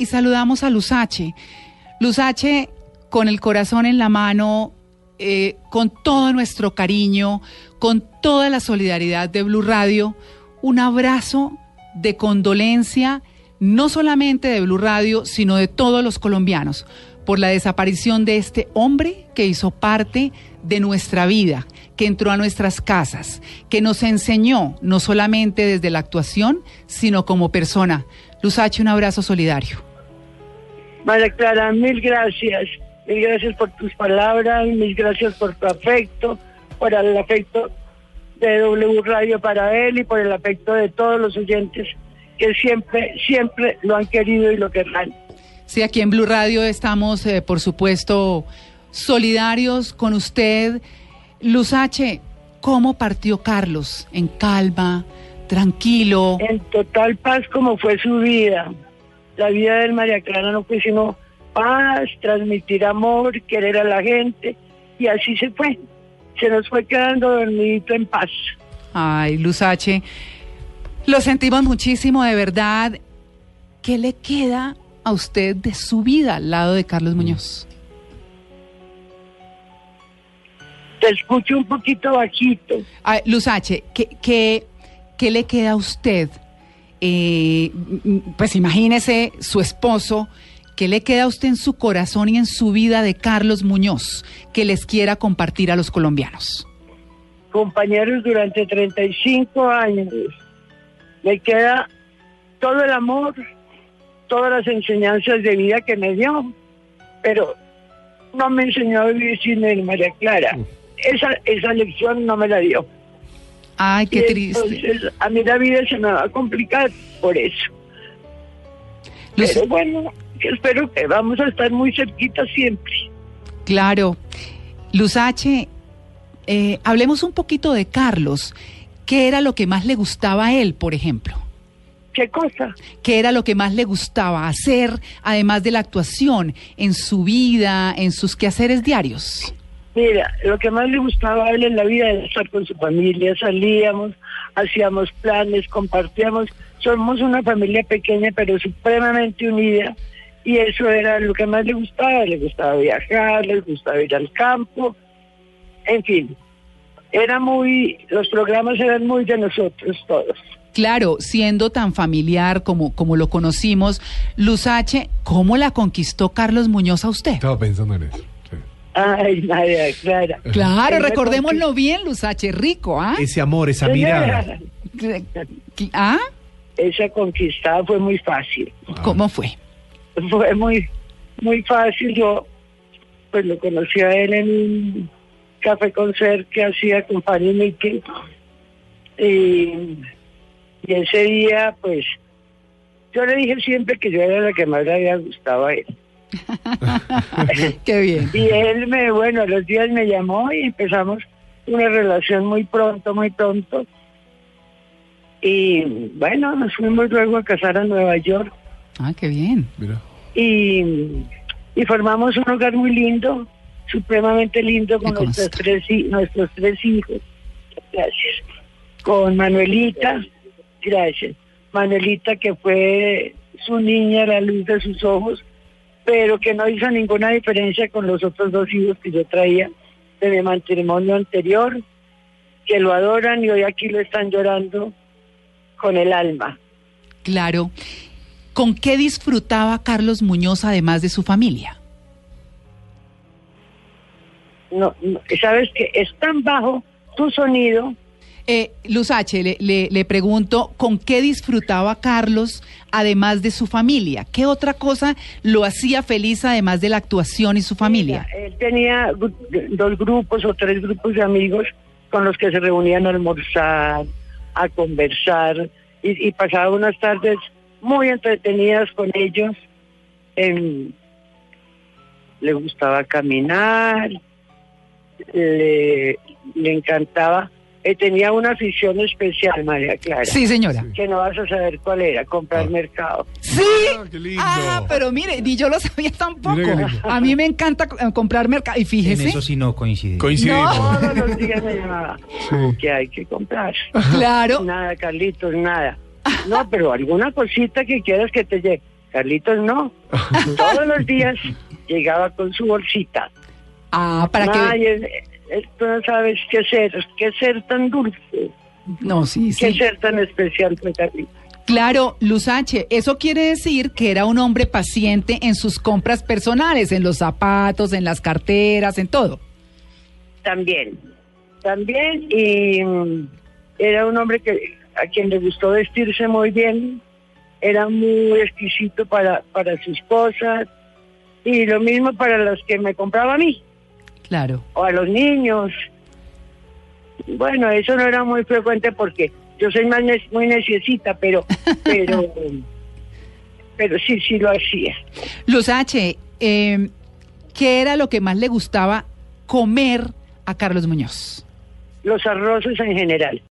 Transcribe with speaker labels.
Speaker 1: y saludamos a Luzache. Luzache, con el corazón en la mano, eh, con todo nuestro cariño, con toda la solidaridad de Blue Radio, un abrazo de condolencia, no solamente de Blue Radio, sino de todos los colombianos, por la desaparición de este hombre que hizo parte de nuestra vida, que entró a nuestras casas, que nos enseñó no solamente desde la actuación, sino como persona. Luzache, un abrazo solidario.
Speaker 2: María Clara, mil gracias. Mil gracias por tus palabras, mil gracias por tu afecto, por el afecto de W Radio para él y por el afecto de todos los oyentes que siempre, siempre lo han querido y lo querrán.
Speaker 1: Sí, aquí en Blue Radio estamos, eh, por supuesto, solidarios con usted. Luz H, ¿cómo partió Carlos? ¿En calma? ¿Tranquilo?
Speaker 2: En total paz como fue su vida. La vida del María Clara no fue sino paz, transmitir amor, querer a la gente y así se fue. Se nos fue quedando dormidito en paz.
Speaker 1: Ay, Luz H, lo sentimos muchísimo, de verdad. ¿Qué le queda a usted de su vida al lado de Carlos Muñoz?
Speaker 2: Te escucho un poquito bajito.
Speaker 1: Ay, Luz H, ¿qué, qué, qué le queda a usted? Eh, pues imagínese su esposo, ¿qué le queda a usted en su corazón y en su vida de Carlos Muñoz que les quiera compartir a los colombianos?
Speaker 2: Compañeros durante 35 años. Me queda todo el amor, todas las enseñanzas de vida que me dio, pero no me enseñó a vivir sin él, María Clara. Esa, esa lección no me la dio.
Speaker 1: Ay, qué
Speaker 2: Y
Speaker 1: triste.
Speaker 2: entonces, a mí la vida se me va a complicar por eso. Pero bueno, espero que vamos a estar muy cerquita siempre.
Speaker 1: Claro. Luz H, eh, hablemos un poquito de Carlos. ¿Qué era lo que más le gustaba a él, por ejemplo?
Speaker 2: ¿Qué cosa?
Speaker 1: ¿Qué era lo que más le gustaba hacer, además de la actuación, en su vida, en sus quehaceres diarios?
Speaker 2: Mira, lo que más le gustaba a él en la vida era estar con su familia. Salíamos, hacíamos planes, compartíamos. Somos una familia pequeña pero supremamente unida. Y eso era lo que más le gustaba. Le gustaba viajar, le gustaba ir al campo. En fin, era muy, los programas eran muy de nosotros todos.
Speaker 1: Claro, siendo tan familiar como, como lo conocimos, Luz H, ¿cómo la conquistó Carlos Muñoz a usted?
Speaker 3: Estaba pensando en eso.
Speaker 2: Ay, María Clara.
Speaker 1: Claro, recordémoslo bien, Luz H, rico, ¿ah?
Speaker 3: Ese amor, esa mirada.
Speaker 1: ¿Ah?
Speaker 2: Esa conquistada fue muy fácil.
Speaker 1: ¿Cómo fue?
Speaker 2: fue muy muy fácil yo pues lo conocí a él en un café concert que hacía con Fanny Mickey y, y ese día pues yo le dije siempre que yo era la que más le había gustado a él
Speaker 1: Qué bien.
Speaker 2: y él me bueno a los días me llamó y empezamos una relación muy pronto muy pronto y bueno nos fuimos luego a casar a Nueva York
Speaker 1: Ah, qué bien.
Speaker 3: Mira.
Speaker 2: y, y formamos un hogar muy lindo, supremamente lindo con nuestros tres, nuestros tres hijos. Gracias. Con Manuelita, gracias. Manuelita que fue su niña, la luz de sus ojos, pero que no hizo ninguna diferencia con los otros dos hijos que yo traía de mi matrimonio anterior, que lo adoran y hoy aquí lo están llorando con el alma.
Speaker 1: Claro. ¿Con qué disfrutaba Carlos Muñoz además de su familia?
Speaker 2: No, no, sabes que es tan bajo tu sonido
Speaker 1: Eh, Luz H, le, le- le pregunto, ¿con qué disfrutaba Carlos además de su familia? ¿Qué otra cosa lo hacía feliz además de la actuación y su familia?
Speaker 2: Mira, él tenía dos grupos o tres grupos de amigos con los que se reunían a almorzar, a conversar y, y pasaba unas tardes muy entretenidas con ellos. Le gustaba caminar, le, le encantaba. Eh, tenía una afición especial, María Clara,
Speaker 1: Sí, señora.
Speaker 2: que no vas a saber cuál era, comprar
Speaker 3: Ah.
Speaker 2: mercado.
Speaker 1: Sí.
Speaker 3: Ah, qué lindo.
Speaker 1: Ah, pero mire, ni yo lo sabía tampoco. A mí me encanta eh, comprar mercado. Y
Speaker 4: En
Speaker 1: fíjese,
Speaker 4: eso sí no coincide.
Speaker 3: Coincidimos.
Speaker 2: Todos los días me llamaba,
Speaker 3: Sí.
Speaker 2: que hay que comprar.
Speaker 1: claro.
Speaker 2: Nada, Carlitos, nada. No, pero alguna cosita que quieras que te lleve. Carlitos no. Todos los días llegaba con su bolsita.
Speaker 1: Ah, para
Speaker 2: Ay,
Speaker 1: que...
Speaker 2: tú no sabes qué ser, qué ser tan dulce,
Speaker 1: No, sí,
Speaker 2: qué
Speaker 1: sí.
Speaker 2: ser tan especial fue Carlitos.
Speaker 1: Claro, Luz H, eso quiere decir que era un hombre paciente en sus compras personales, en los zapatos, en las carteras, en todo.
Speaker 2: También, también, y mm, era un hombre que a quien le gustó vestirse muy bien, era muy exquisito para, para sus cosas, y lo mismo para las que me compraba a mí,
Speaker 1: Claro.
Speaker 2: o a los niños. Bueno, eso no era muy frecuente porque yo soy más ne- muy neciecita, pero, pero, pero sí, sí lo hacía.
Speaker 1: Luz H, eh, ¿qué era lo que más le gustaba comer a Carlos Muñoz?
Speaker 2: Los arroces en general.